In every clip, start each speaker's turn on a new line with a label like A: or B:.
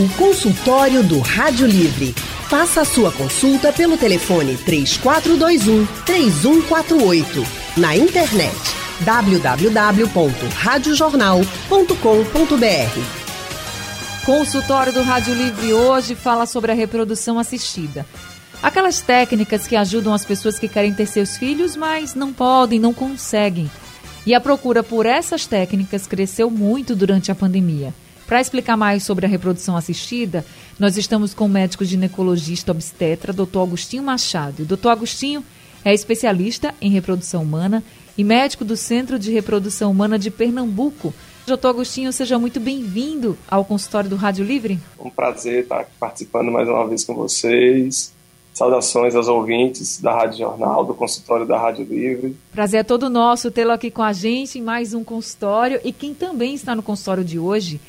A: O consultório do Rádio Livre. Faça a sua consulta pelo telefone 3421 3148. Na internet www.radiojornal.com.br.
B: Consultório do Rádio Livre hoje fala sobre a reprodução assistida. Aquelas técnicas que ajudam as pessoas que querem ter seus filhos, mas não podem, não conseguem. E a procura por essas técnicas cresceu muito durante a pandemia. Para explicar mais sobre a reprodução assistida, nós estamos com o médico ginecologista obstetra, Dr. Agostinho Machado. O Dr. Agostinho é especialista em reprodução humana e médico do Centro de Reprodução Humana de Pernambuco. Dr. Agostinho, seja muito bem-vindo ao consultório do Rádio Livre.
C: Um prazer estar participando mais uma vez com vocês. Saudações aos ouvintes da Rádio Jornal, do consultório da Rádio Livre.
B: Prazer é todo nosso tê-lo aqui com a gente em mais um consultório. E quem também está no consultório de hoje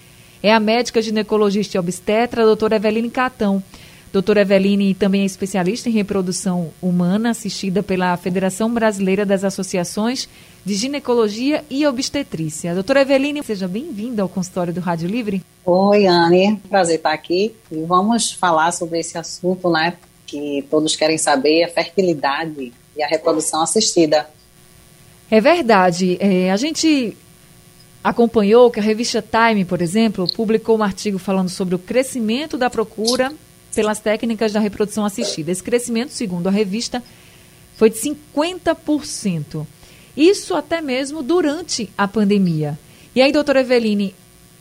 B: é a médica ginecologista e obstetra, a doutora Eveline Catão. Doutora Eveline também é especialista em reprodução humana, assistida pela Federação Brasileira das Associações de Ginecologia e Obstetrícia. Doutora Eveline, seja bem-vinda ao consultório do Rádio Livre.
D: Oi, Anne, prazer estar aqui. E vamos falar sobre esse assunto, né, que todos querem saber, a fertilidade e a reprodução assistida.
B: É verdade. É, a gente acompanhou que a revista Time, por exemplo, publicou um artigo falando sobre o crescimento da procura pelas técnicas da reprodução assistida. Esse crescimento, segundo a revista, foi de 50%. Isso até mesmo durante a pandemia. E aí, doutora Eveline,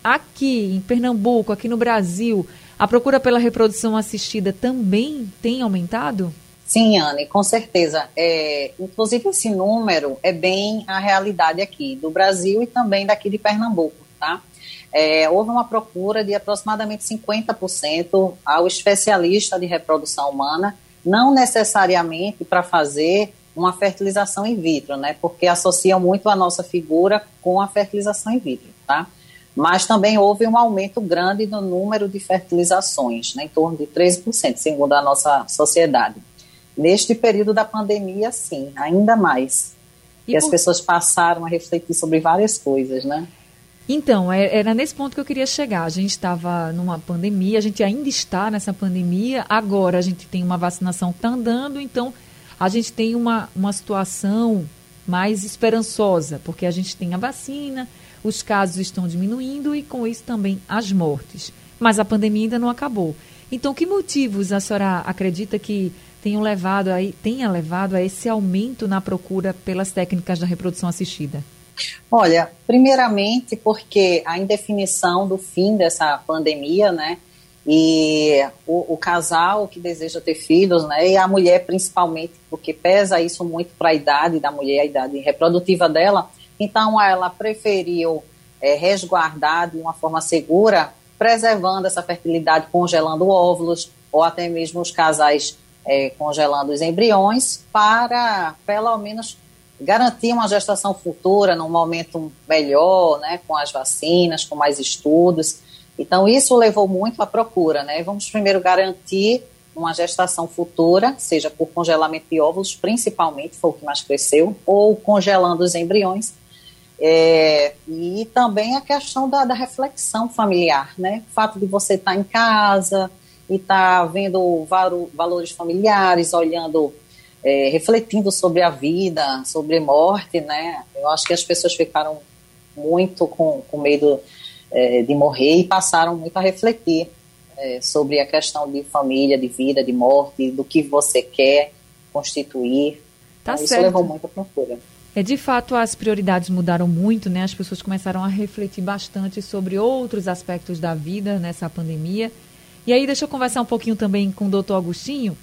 B: aqui em Pernambuco, aqui no Brasil, a procura pela reprodução assistida também tem aumentado?
D: Sim, Anne, com certeza. É, inclusive, esse número é bem a realidade aqui do Brasil e também daqui de Pernambuco, tá? É, houve uma procura de aproximadamente 50% ao especialista de reprodução humana, não necessariamente para fazer uma fertilização in vitro, né? Porque associam muito a nossa figura com a fertilização in vitro, tá? Mas também houve um aumento grande no número de fertilizações, né, em torno de 13%, segundo a nossa sociedade. Neste período da pandemia, sim, ainda mais. E, as pessoas passaram a refletir sobre várias coisas, né?
B: Então, é, era nesse ponto que eu queria chegar. A gente estava numa pandemia, a gente ainda está nessa pandemia, agora a gente tem uma vacinação que está andando, então a gente tem uma, uma situação mais esperançosa, porque a gente tem a vacina, os casos estão diminuindo e com isso também as mortes. Mas a pandemia ainda não acabou. Então, que motivos a senhora acredita que tenham levado aí, tenha levado a esse aumento na procura pelas técnicas da reprodução assistida?
D: Olha, primeiramente porque a indefinição do fim dessa pandemia, né? E o, o, casal que deseja ter filhos, né? E a mulher principalmente, porque pesa isso muito para a idade da mulher, a idade reprodutiva dela. Então ela preferiu é, resguardar de uma forma segura, preservando essa fertilidade, congelando óvulos, ou até mesmo os casais é, congelando os embriões para, pelo menos, garantir uma gestação futura num momento melhor, né, com as vacinas, com mais estudos. Então, isso levou muito à procura, né? Vamos primeiro garantir uma gestação futura, seja por congelamento de óvulos, principalmente, foi o que mais cresceu, ou congelando os embriões. É, e também a questão da, da, reflexão familiar, né? O fato de você estar em casa, e está vendo valores familiares, olhando, é, refletindo sobre a vida, sobre morte, né? Eu acho que as pessoas ficaram muito com, com medo é, de morrer e passaram muito a refletir é, sobre a questão de família, de vida, de morte, do que você quer constituir.
B: Tá
D: então,
B: certo.
D: Isso levou muito à procura.
B: É, de fato, as prioridades mudaram muito, né? As pessoas começaram a refletir bastante sobre outros aspectos da vida nessa pandemia e aí, deixa eu conversar um pouquinho também com o doutor Agostinho.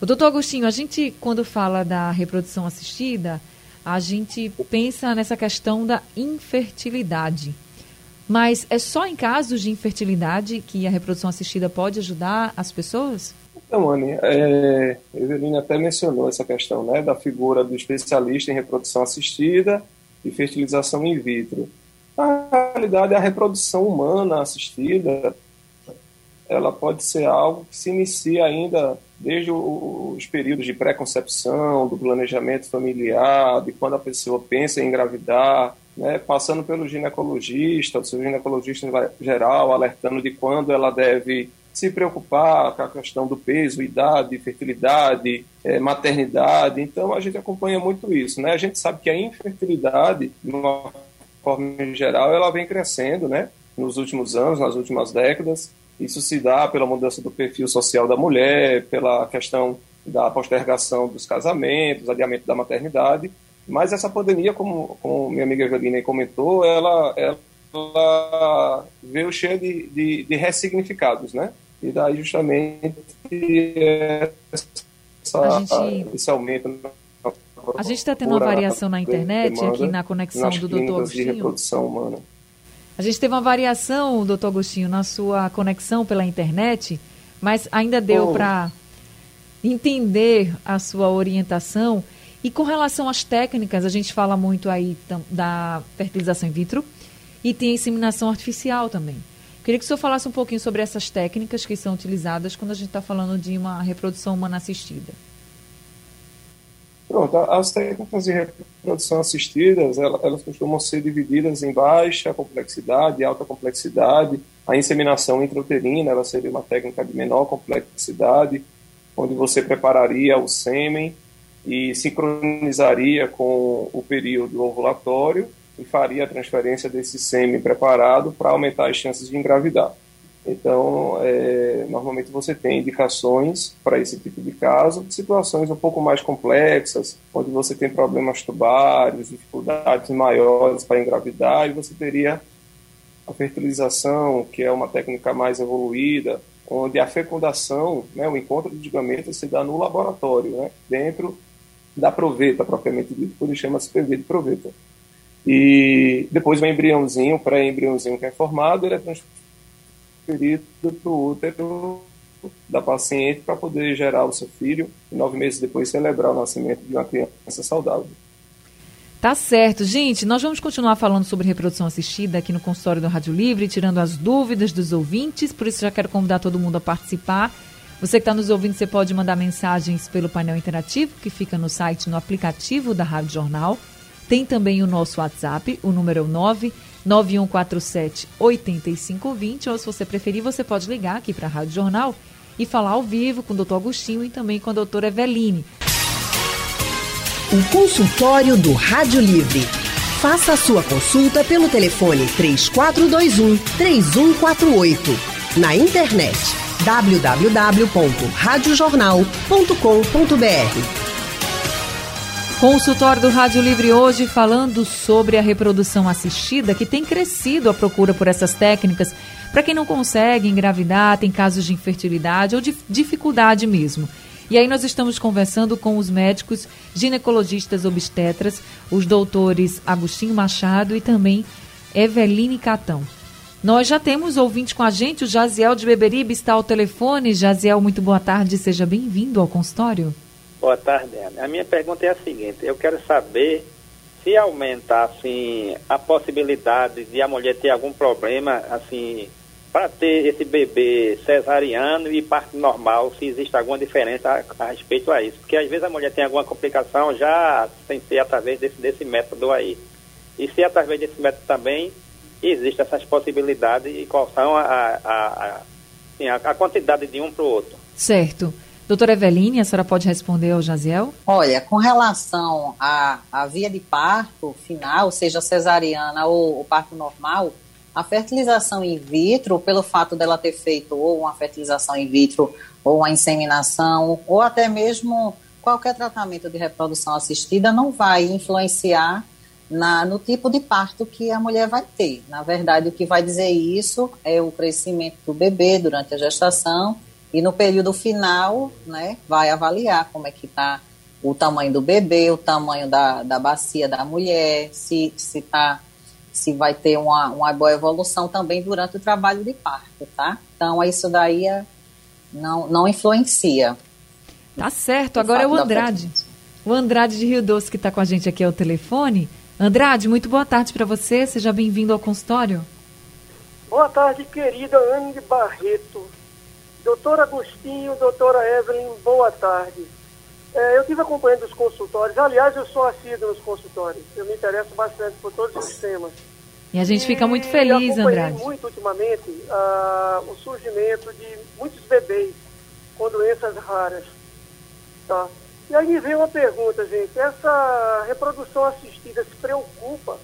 B: O doutor Agostinho, a gente, quando fala da reprodução assistida, a gente pensa nessa questão da infertilidade. Mas é só em casos de infertilidade que a reprodução assistida pode ajudar as pessoas?
C: Então, Anne, é, Evelina até mencionou essa questão né, da figura do especialista em reprodução assistida e fertilização in vitro. Na realidade, a reprodução humana assistida ela pode ser algo que se inicia ainda desde os períodos de pré-concepção, do planejamento familiar, de quando a pessoa pensa em engravidar, né, passando pelo ginecologista, o seu ginecologista geral, alertando de quando ela deve se preocupar com a questão do peso, idade, fertilidade, é, maternidade. Então a gente acompanha muito isso, né? A gente sabe que a infertilidade, de uma forma geral, ela vem crescendo, né? Nos últimos anos, nas últimas décadas. Isso se dá pela mudança do perfil social da mulher, pela questão da postergação dos casamentos, adiamento da maternidade. Mas essa pandemia, como, como minha amiga Evelina comentou, ela, ela veio cheia de, de, de ressignificados, né? E daí justamente essa, gente... esse aumento
B: a gente está tendo uma variação na internet, aqui na conexão do doutor Agostinho.
C: De reprodução humana.
B: A gente teve uma variação, doutor Agostinho, na sua conexão pela internet, mas ainda deu oh. para entender a sua orientação. E com relação às técnicas, a gente fala muito aí da fertilização in vitro e tem a inseminação artificial também. Queria que o senhor falasse um pouquinho sobre essas técnicas que são utilizadas quando a gente está falando de uma reprodução humana assistida.
C: Pronto, as técnicas de reprodução assistidas, elas, elas costumam ser divididas em baixa complexidade alta complexidade. A inseminação intrauterina, ela seria uma técnica de menor complexidade, onde você prepararia o sêmen e sincronizaria com o período ovulatório e faria a transferência desse sêmen preparado para aumentar as chances de engravidar. Então, é, normalmente você tem indicações para esse tipo de caso, situações um pouco mais complexas, onde você tem problemas tubários, dificuldades maiores para engravidar, e você teria a fertilização, que é uma técnica mais evoluída, onde a fecundação, né, o encontro de gametas se dá no laboratório, né, dentro da proveta, propriamente dito, por isso chama-se PV de proveta. E depois o embriãozinho, o pré-embriãozinho que é formado, ele é transferido para o útero da paciente para poder gerar o seu filho e nove meses depois celebrar o nascimento de uma criança saudável.
B: Tá certo. Gente, nós vamos continuar falando sobre reprodução assistida aqui no consultório do Rádio Livre, tirando as dúvidas dos ouvintes, por isso já quero convidar todo mundo a participar. Você que está nos ouvindo, você pode mandar mensagens pelo painel interativo que fica no site, no aplicativo da Rádio Jornal. Tem também o nosso WhatsApp, o número 9 9147 8520, ou se você preferir, você pode ligar aqui para a Rádio Jornal e falar ao vivo com o doutor Agostinho e também com a doutora Eveline.
A: O consultório do Rádio Livre. Faça a sua consulta pelo telefone 3421 3148. Na internet www.radiojornal.com.br.
B: Consultório do Rádio Livre hoje falando sobre a reprodução assistida, que tem crescido a procura por essas técnicas para quem não consegue engravidar, tem casos de infertilidade ou de dificuldade mesmo. E aí nós estamos conversando com os médicos ginecologistas obstetras, os doutores Agostinho Machado e também Eveline Catão. Nós já temos ouvinte com a gente, o Jaziel de Beberibe está ao telefone. Jaziel, muito boa tarde, seja bem-vindo ao consultório.
E: Boa tarde, A minha pergunta é a seguinte: eu quero saber se aumenta assim a possibilidade de a mulher ter algum problema assim para ter esse bebê cesariano e parte normal, se existe alguma diferença a, a, respeito a isso. Porque às vezes a mulher tem alguma complicação já sem ser através desse, desse método aí. E se através desse método também existem essas possibilidades e qual são a, a, a, assim, a, a quantidade de um para o outro.
B: Certo. Doutora Eveline, a senhora pode responder ao Jaziel?
D: Olha, com relação à, à via de parto final, seja cesariana ou, parto normal, a fertilização in vitro, pelo fato dela ter feito ou uma fertilização in vitro ou uma inseminação, ou até mesmo qualquer tratamento de reprodução assistida, não vai influenciar na, no tipo de parto que a mulher vai ter. Na verdade, o que vai dizer isso é o crescimento do bebê durante a gestação e no período final, né, vai avaliar como é que está o tamanho do bebê, o tamanho da, da bacia da mulher, se, se, tá, se vai ter uma, uma boa evolução também durante o trabalho de parto, tá? Então, isso daí é, não, não influencia.
B: Tá certo. Agora é o Andrade. O Andrade de Rio Doce que está com a gente aqui ao telefone. Andrade, muito boa tarde para você. Seja bem-vindo ao consultório.
F: Boa tarde, querida Anne Barreto. Doutor Agostinho, doutora Evelyn, boa tarde. É, eu estive acompanhando os consultórios. Aliás, eu sou assíduo nos consultórios. Eu me interesso bastante por todos os temas.
B: E a gente fica muito feliz,
F: eu
B: Andrade.
F: muito ultimamente uh, o surgimento de muitos bebês com doenças raras. Tá? E aí me vem uma pergunta, gente. Essa reprodução assistida se preocupa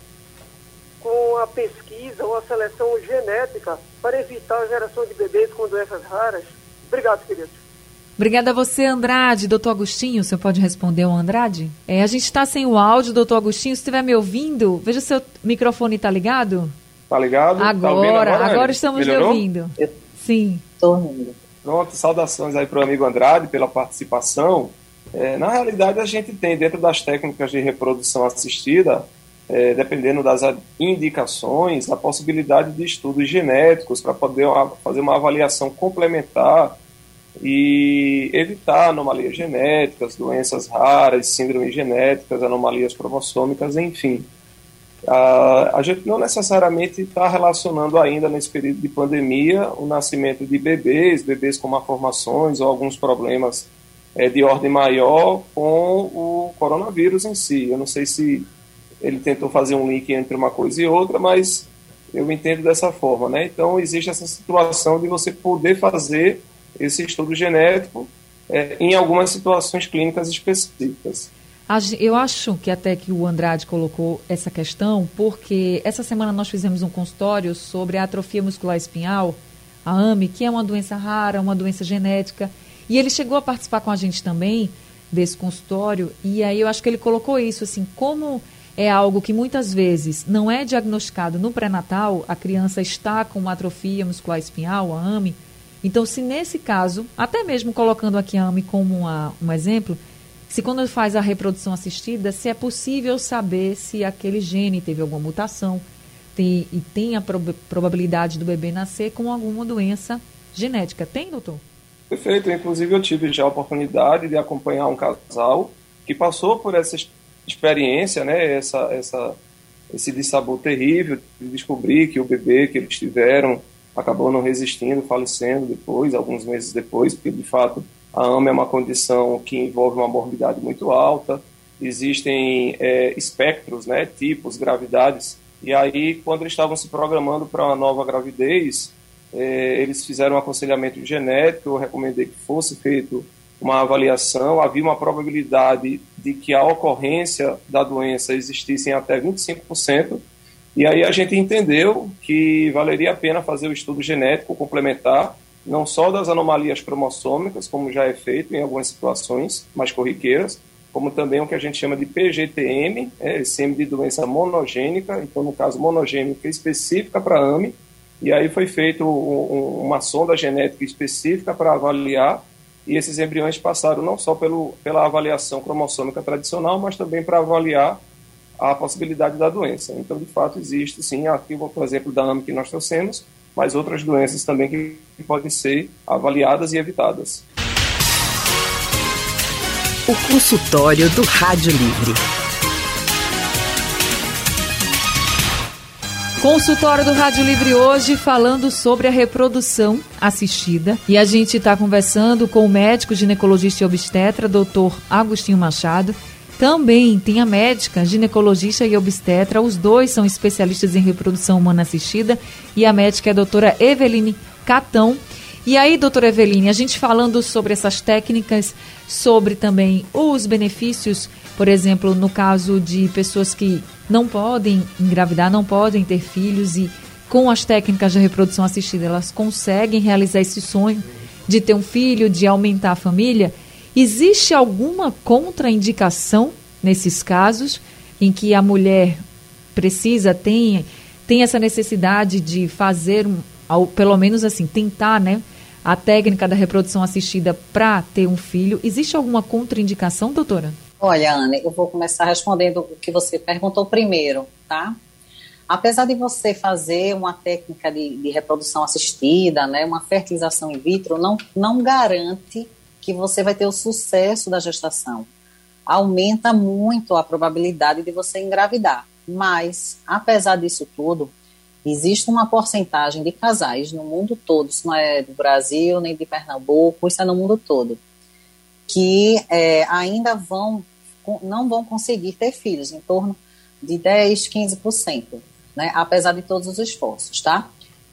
F: com a pesquisa ou a seleção genética para evitar a geração de bebês com doenças raras? Obrigado, queridos.
B: Obrigada a você, Andrade. Doutor Agostinho, você pode responder ao Andrade? É, a gente está sem o áudio, doutor Agostinho. Se estiver me ouvindo, veja se o microfone está ligado.
C: Está ligado?
B: Agora,
C: tá
B: agora, agora estamos Melhorou? me ouvindo. Sim.
D: Estou ouvindo.
C: Pronto, saudações aí para o amigo Andrade pela participação. É, na realidade, a gente tem dentro das técnicas de reprodução assistida, é, dependendo das indicações, a possibilidade de estudos genéticos para poder fazer uma avaliação complementar e evitar anomalias genéticas, doenças raras, síndromes genéticas, anomalias cromossômicas, enfim. A, a gente não necessariamente está relacionando ainda nesse período de pandemia o nascimento de bebês, bebês com malformações ou alguns problemas é, de ordem maior com o coronavírus em si. Eu não sei se ele tentou fazer um link entre uma coisa e outra, mas eu entendo dessa forma, né? Então existe essa situação de você poder fazer esse estudo genético é, em algumas situações clínicas específicas.
B: Eu acho que até que o Andrade colocou essa questão, porque essa semana nós fizemos um consultório sobre a atrofia muscular espinhal, a AME, que é uma doença rara, uma doença genética, e ele chegou a participar com a gente também desse consultório, e aí eu acho que ele colocou isso, assim, como é algo que muitas vezes não é diagnosticado no pré-natal, a criança está com uma atrofia muscular espinhal, a AME, então, se nesse caso, até mesmo colocando aqui a AME como uma, um exemplo, se quando faz a reprodução assistida, se é possível saber se aquele gene teve alguma mutação tem, e tem a prob probabilidade do bebê nascer com alguma doença genética. Tem, doutor?
C: Perfeito. Inclusive, eu tive já a oportunidade de acompanhar um casal que passou por essa experiência, né, essa, essa, esse dissabor terrível de descobrir que o bebê que eles tiveram acabou não resistindo, falecendo depois, alguns meses depois, porque de fato a AMA é uma condição que envolve uma morbidade muito alta, existem é, espectros, né, tipos, gravidades, e aí quando eles estavam se programando para uma nova gravidez, é, eles fizeram um aconselhamento genético, eu recomendei que fosse feito uma avaliação, havia uma probabilidade de que a ocorrência da doença existisse em até 25%, e aí a gente entendeu que valeria a pena fazer o estudo genético complementar, não só das anomalias cromossômicas, como já é feito em algumas situações mais corriqueiras, como também o que a gente chama de PGTM, é, SEM de doença monogênica, então no caso monogênica específica para AME, e. Aí foi feito um, uma sonda genética específica para avaliar, e esses embriões passaram não só pelo, pela avaliação cromossômica tradicional, mas também para avaliar a possibilidade da doença. Então, de fato, existe sim, aqui o exemplo da AME que nós trouxemos, mas outras doenças também que podem ser avaliadas e evitadas.
A: O consultório do Rádio Livre.
B: Consultório do Rádio Livre hoje falando sobre a reprodução assistida. E a gente está conversando com o médico ginecologista e obstetra, doutor Agostinho Machado, também tem a médica, ginecologista e obstetra, os dois são especialistas em reprodução humana assistida, e a médica é a doutora Eveline Catão. E aí, doutora Eveline, a gente falando sobre essas técnicas, sobre também os benefícios, por exemplo, no caso de pessoas que não podem engravidar, não podem ter filhos e com as técnicas de reprodução assistida elas conseguem realizar esse sonho de ter um filho, de aumentar a família. Existe alguma contraindicação nesses casos em que a mulher precisa, tem, tem essa necessidade de fazer, pelo menos assim, tentar, né? A técnica da reprodução assistida para ter um filho. Existe alguma contraindicação, doutora?
D: Olha, Ana, eu vou começar respondendo o que você perguntou primeiro, tá? Apesar de você fazer uma técnica de, de reprodução assistida, né, uma fertilização in vitro, não, não garante que você vai ter o sucesso da gestação. Aumenta muito a probabilidade de você engravidar. Mas, apesar disso tudo, existe uma porcentagem de casais no mundo todo, isso não é do Brasil nem de Pernambuco, isso é no mundo todo, que é, ainda vão, não vão conseguir ter filhos, em torno de 10, 15%, né, apesar de todos os esforços, tá?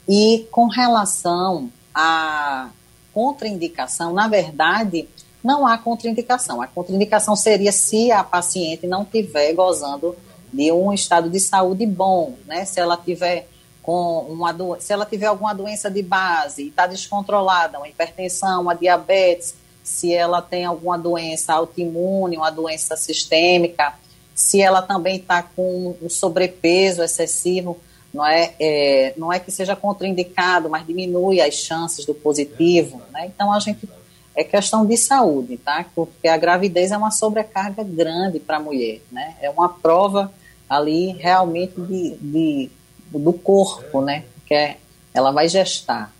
D: E com relação à contraindicação, na verdade, não há contraindicação. A contraindicação seria se a paciente não estiver gozando de um estado de saúde bom, né? Se ela tiver com uma do... se ela tiver alguma doença de base e está descontrolada, uma hipertensão, uma diabetes, se ela tem alguma doença autoimune, uma doença sistêmica, se ela também está com um sobrepeso excessivo, não é, é, não é que seja contraindicado, mas diminui as chances do positivo, né? Então a gente é questão de saúde, tá? Porque a gravidez é uma sobrecarga grande para a mulher, né? É uma prova ali realmente de, de do corpo, né? Que é, ela vai gestar.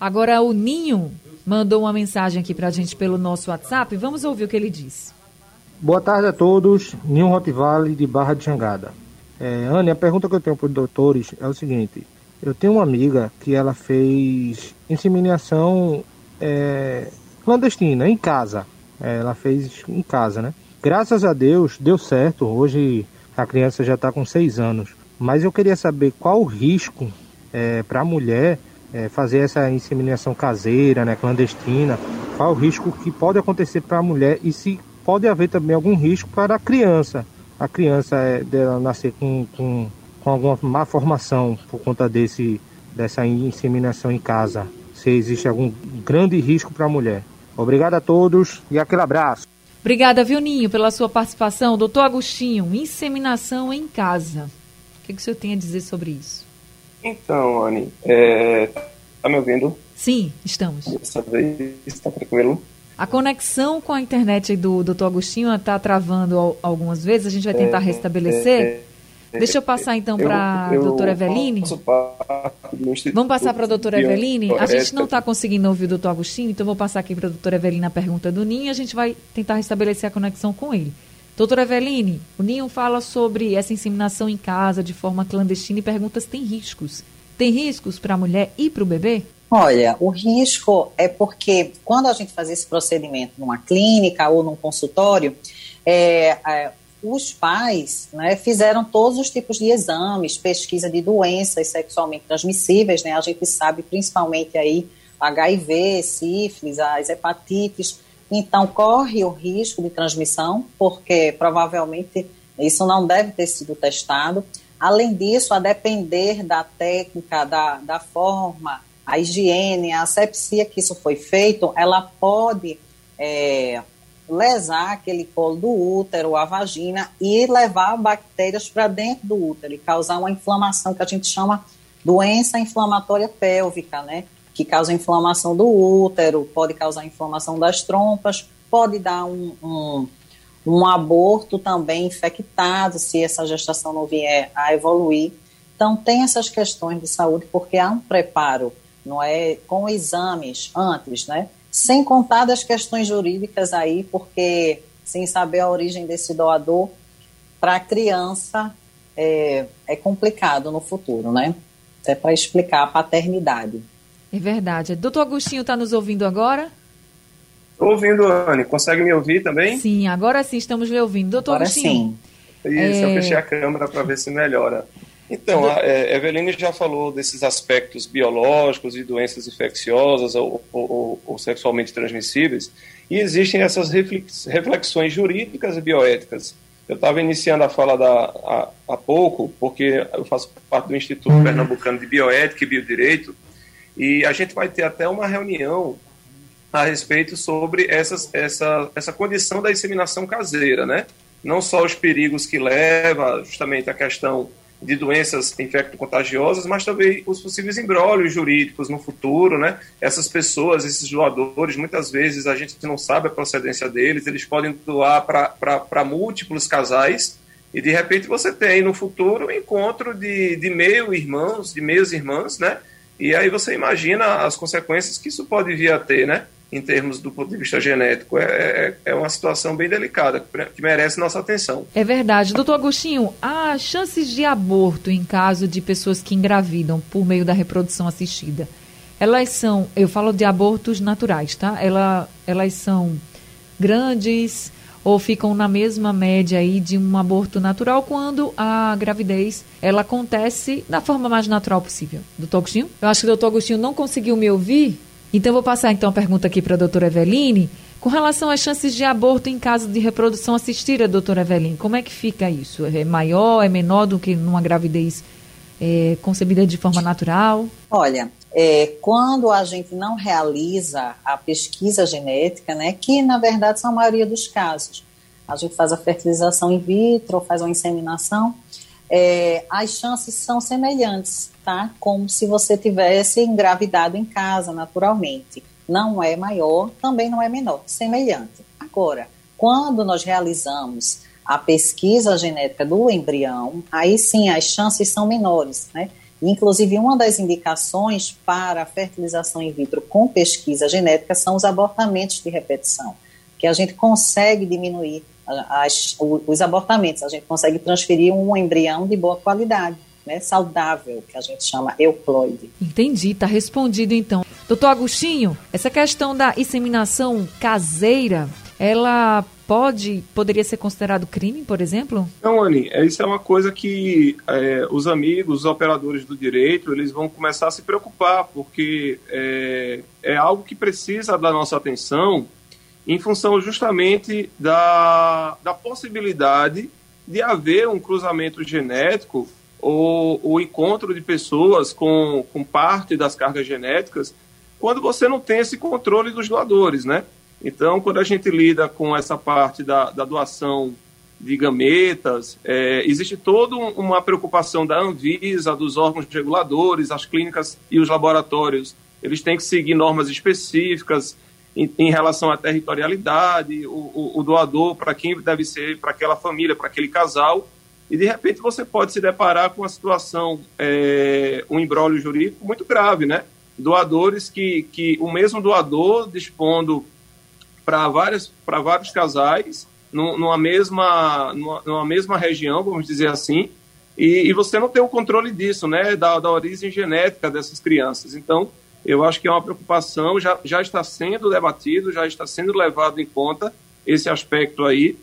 B: Agora o Ninho mandou uma mensagem aqui para a gente pelo nosso WhatsApp. Vamos ouvir o que ele disse.
G: Boa tarde a todos. Ninho Rotivale de Barra de Jangada. É, Anne, a pergunta que eu tenho para os doutores é o seguinte. Eu tenho uma amiga que ela fez inseminação é, clandestina, em casa. É, ela fez em casa, né? Graças a Deus, deu certo. Hoje a criança já está com seis anos. Mas eu queria saber qual o risco é, para a mulher é, fazer essa inseminação caseira, né, clandestina. Qual o risco que pode acontecer para a mulher e se pode haver também algum risco para a criança. A criança é, dela nascer com, com, com alguma má formação por conta desse, dessa inseminação em casa. Se existe algum grande risco para a mulher. Obrigado a todos e aquele abraço.
B: Obrigada, Vilninho, pela sua participação. Doutor Agostinho, inseminação em casa. O que, que o senhor tem a dizer sobre isso?
C: Então, Anne, é... tá me ouvindo?
B: Sim, estamos.
C: Dessa vez está tranquilo.
B: A conexão com a internet do Dr. Agostinho está travando algumas vezes, a gente vai tentar é, restabelecer. É, Deixa eu passar então para a doutora Eveline. Vamos passar para a doutora Eveline? A gente não está conseguindo ouvir o doutor Agostinho, então vou passar aqui para a doutora Eveline a pergunta do Ninho e a gente vai tentar restabelecer a conexão com ele. Doutora Eveline, o Ninho fala sobre essa inseminação em casa de forma clandestina e pergunta se tem riscos. Tem riscos para a mulher e para o bebê?
D: Olha, o risco é porque quando a gente faz esse procedimento numa clínica ou num consultório, é, é, os pais né, fizeram todos os tipos de exames, pesquisa de doenças sexualmente transmissíveis, né, a gente sabe principalmente aí HIV, sífilis, as hepatites, então corre o risco de transmissão, porque provavelmente isso não deve ter sido testado. Além disso, a depender da técnica, da, da forma, a higiene, a asepsia que isso foi feito, ela pode é, lesar aquele colo do útero, a vagina e levar bactérias para dentro do útero e causar uma inflamação que a gente chama doença inflamatória pélvica, né? Que causa inflamação do útero, pode causar inflamação das trompas, pode dar um, um, um aborto também infectado se essa gestação não vier a evoluir. Então, tem essas questões de saúde porque há um preparo, não é? Com exames antes, né? sem contar das questões jurídicas aí, porque sem saber a origem desse doador, para a criança é, é complicado no futuro, né? Até para explicar a paternidade.
B: É verdade. Doutor Agostinho está nos ouvindo agora?
C: Estou ouvindo, Anne. Consegue me ouvir também?
B: Sim, agora sim estamos lhe ouvindo. Doutor
D: agora
B: Agostinho.
D: Sim.
C: Isso, é... eu fechei a câmera para ver se melhora. Então, a é, Eveline já falou desses aspectos biológicos e doenças infecciosas ou, ou, ou sexualmente transmissíveis, e existem essas reflexões jurídicas e bioéticas. Eu estava iniciando a fala da, há, há pouco, porque eu faço parte do Instituto uhum. Pernambucano de Bioética e Biodireito, e a gente vai ter até uma reunião a respeito sobre essas, essa, essa condição da inseminação caseira, né? Não só os perigos que leva justamente a questão de doenças infecto-contagiosas, mas também os possíveis embrólios jurídicos no futuro, né? Essas pessoas, esses doadores, muitas vezes a gente não sabe a procedência deles, eles podem doar para múltiplos casais e de repente você tem no futuro um encontro de, de meio irmãos, de meios irmãs, né? E aí você imagina as consequências que isso pode vir a ter, né? em termos do ponto de vista genético. É, é, é, uma situação bem delicada, que merece nossa atenção.
B: É verdade. Doutor Agostinho, há chances de aborto em caso de pessoas que engravidam por meio da reprodução assistida. Elas são, eu falo de abortos naturais, tá? Ela, elas são grandes ou ficam na mesma média aí de um aborto natural quando a gravidez ela acontece da forma mais natural possível. Doutor Agostinho? Eu acho que o doutor Agostinho não conseguiu me ouvir, então vou passar então a pergunta aqui para a doutora Eveline. Com relação às chances de aborto em caso de reprodução assistida, doutora Eveline, como é que fica isso? É maior, é menor do que numa gravidez é, concebida de forma natural?
D: Olha, é, quando a gente não realiza a pesquisa genética, né, que na verdade são a maioria dos casos, a gente faz a fertilização in vitro, faz uma inseminação, é, as chances são semelhantes, tá? Como se você tivesse engravidado em casa, naturalmente. Não é maior, também não é menor, semelhante. Agora, quando nós realizamos a pesquisa genética do embrião, aí sim as chances são menores, né? Inclusive, uma das indicações para a fertilização in vitro com pesquisa genética são os abortamentos de repetição, que a gente consegue diminuir as, os abortamentos, a gente consegue transferir um embrião de boa qualidade, né, saudável, que a gente chama euploide.
B: Entendi, está respondido então. Doutor Agostinho, essa questão da inseminação caseira, ela pode, poderia ser considerado crime, por exemplo?
C: Não, Anny, é, isso é uma coisa que é, os amigos, os operadores do direito, eles vão começar a se preocupar, porque é, é algo que precisa da nossa atenção em função justamente da, da possibilidade de haver um cruzamento genético ou o encontro de pessoas com, com parte das cargas genéticas quando você não tem esse controle dos doadores, né? Então, quando a gente lida com essa parte da, da doação de gametas, é, existe toda uma preocupação da Anvisa, dos órgãos reguladores, as clínicas e os laboratórios. Eles têm que seguir normas específicas em, em relação à territorialidade, o, o, o doador, para quem deve ser, para aquela família, para aquele casal. E, de repente, você pode se deparar com uma situação, é, um embrólio jurídico muito grave, né? Doadores que, que o mesmo doador dispondo para vários, vários casais numa mesma, numa, numa, mesma região, vamos dizer assim, e, e, você não tem o controle disso, né, da, da origem genética dessas crianças. Então, eu acho que é uma preocupação, já, já está sendo debatido, já está sendo levado em conta esse aspecto aí,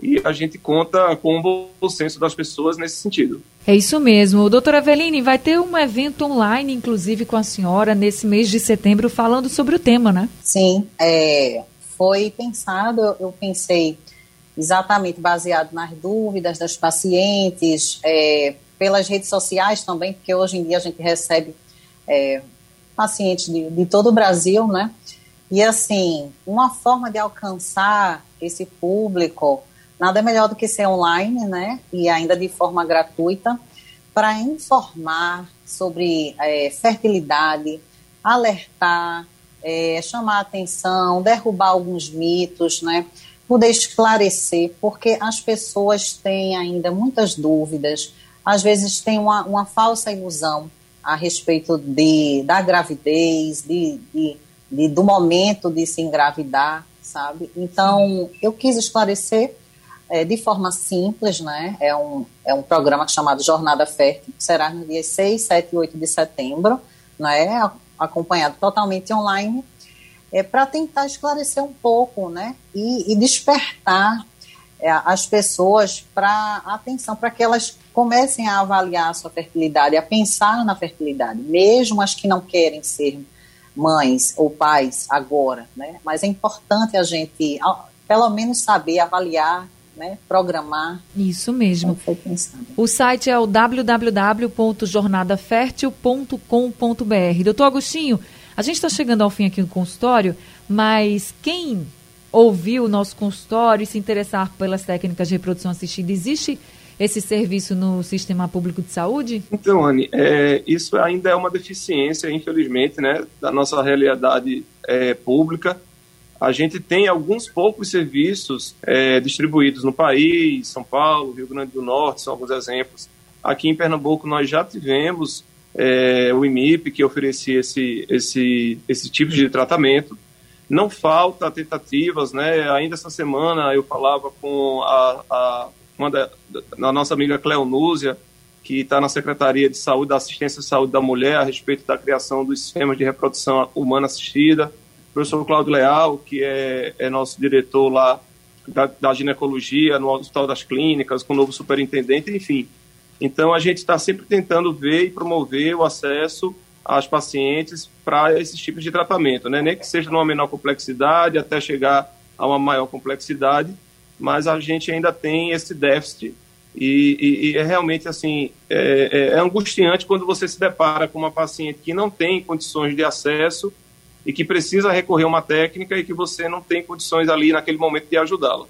C: e a gente conta com o bom senso das pessoas nesse sentido.
B: É isso mesmo. Doutora Eveline, vai ter um evento online, inclusive com a senhora, nesse mês de setembro, falando sobre o tema, né?
D: Sim, é, foi pensado, eu pensei exatamente baseado nas dúvidas das pacientes, é, pelas redes sociais também, porque hoje em dia a gente recebe é, pacientes de, de todo o Brasil, né? E assim, uma forma de alcançar esse público, nada melhor do que ser online, né? E ainda de forma gratuita, para informar sobre é, fertilidade, alertar, é, chamar atenção, derrubar alguns mitos, né? Poder esclarecer, porque as pessoas têm ainda muitas dúvidas, às vezes têm uma, uma falsa ilusão a respeito de, da gravidez, de, de, de, do momento de se engravidar, sabe? Então, eu quis esclarecer é, de forma simples, né? É um, é um programa chamado Jornada Fértil, que será no dia 6, 7 e 8 de setembro, né? Acompanhado totalmente online, é, para tentar esclarecer um pouco, né, e, e despertar é, as pessoas para atenção, para que elas comecem a avaliar a sua fertilidade, a pensar na fertilidade, mesmo as que não querem ser mães ou pais agora, né, mas é importante a gente, pelo menos, saber avaliar né, programar.
B: Isso mesmo. O site é o www.jornadafertil.com.br. Doutor Agostinho, a gente está chegando ao fim aqui no consultório, mas quem ouviu o nosso consultório e se interessar pelas técnicas de reprodução assistida, existe esse serviço no sistema público de saúde?
C: Então, Anne, é, isso ainda é uma deficiência, infelizmente, né, da nossa realidade é, pública a gente tem alguns poucos serviços é, distribuídos no país, São Paulo, Rio Grande do Norte, são alguns exemplos. Aqui em Pernambuco nós já tivemos é, o IMIP que oferecia esse, esse, esse tipo de tratamento. Não falta tentativas, né? Ainda essa semana eu falava com a, a, uma da, a nossa amiga Cleonúzia, que está na Secretaria de Saúde, da Assistência à Saúde da Mulher, a respeito da criação dos sistemas de reprodução humana assistida o professor Cláudio Leal, que é, é nosso diretor lá da, da, ginecologia no Hospital das Clínicas, com o novo superintendente, enfim. Então, a gente está sempre tentando ver e promover o acesso às pacientes para esses tipos de tratamento, né? nem que seja numa menor complexidade, até chegar a uma maior complexidade, mas a gente ainda tem esse déficit e, e, e é realmente assim é, é, é, angustiante quando você se depara com uma paciente que não tem condições de acesso e que precisa recorrer a uma técnica e que você não tem condições ali naquele momento de ajudá-la.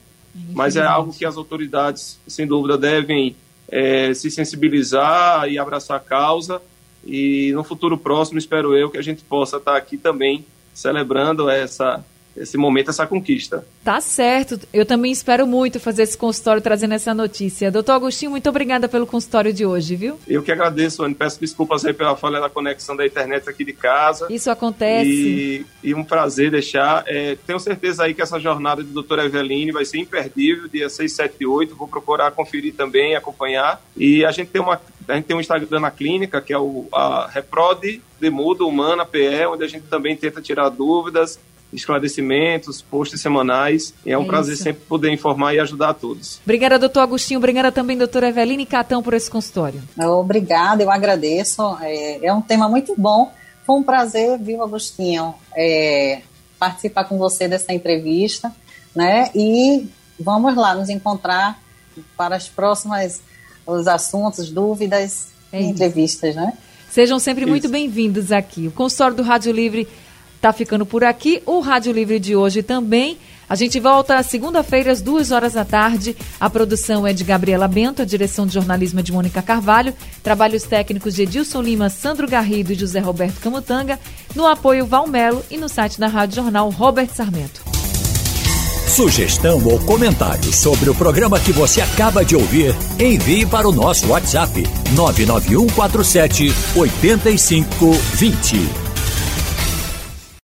C: Mas é algo que as autoridades, sem dúvida, devem é, se sensibilizar e abraçar a causa. E no futuro próximo, espero eu, que a gente possa estar aqui também celebrando essa, esse momento, essa conquista.
B: Tá certo. Eu também espero muito fazer esse consultório trazendo essa notícia. Doutor Agostinho, muito obrigada pelo consultório de hoje, viu?
C: Eu que agradeço, Anne. Peço desculpas aí pela falha da conexão da internet aqui de casa.
B: Isso acontece.
C: E, e um prazer deixar. É, tenho certeza aí que essa jornada do doutor Eveline vai ser imperdível, dia 6, 7 e 8. Vou procurar conferir também, acompanhar. E a gente tem uma a gente tem um Instagram na clínica, que é o a Reprode Demudo Humana PE, onde a gente também tenta tirar dúvidas, esclarecimentos, posts semanais. E é um é prazer isso. sempre poder informar e ajudar a todos.
B: Obrigada, doutor Agostinho. Obrigada também, doutora Eveline Catão, por esse consultório.
D: Obrigada, eu agradeço. É, é, um tema muito bom. Foi um prazer, viu, Agostinho, é, participar com você dessa entrevista. Né? E vamos lá nos encontrar para as próximas os assuntos, dúvidas é e entrevistas, né?
B: Sejam sempre isso. muito bem-vindos aqui. O consultório do Rádio Livre está ficando por aqui. O Rádio Livre de hoje também. A gente volta segunda-feira, às duas horas da tarde. A produção é de Gabriela Bento, a direção de jornalismo é de Mônica Carvalho, trabalhos técnicos de Edilson Lima, Sandro Garrido e José Roberto Camutanga, no apoio Valmelo e no site da Rádio Jornal Robert Sarmento.
H: Sugestão ou comentário sobre o programa que você acaba de ouvir, envie para o nosso WhatsApp 99147 8520.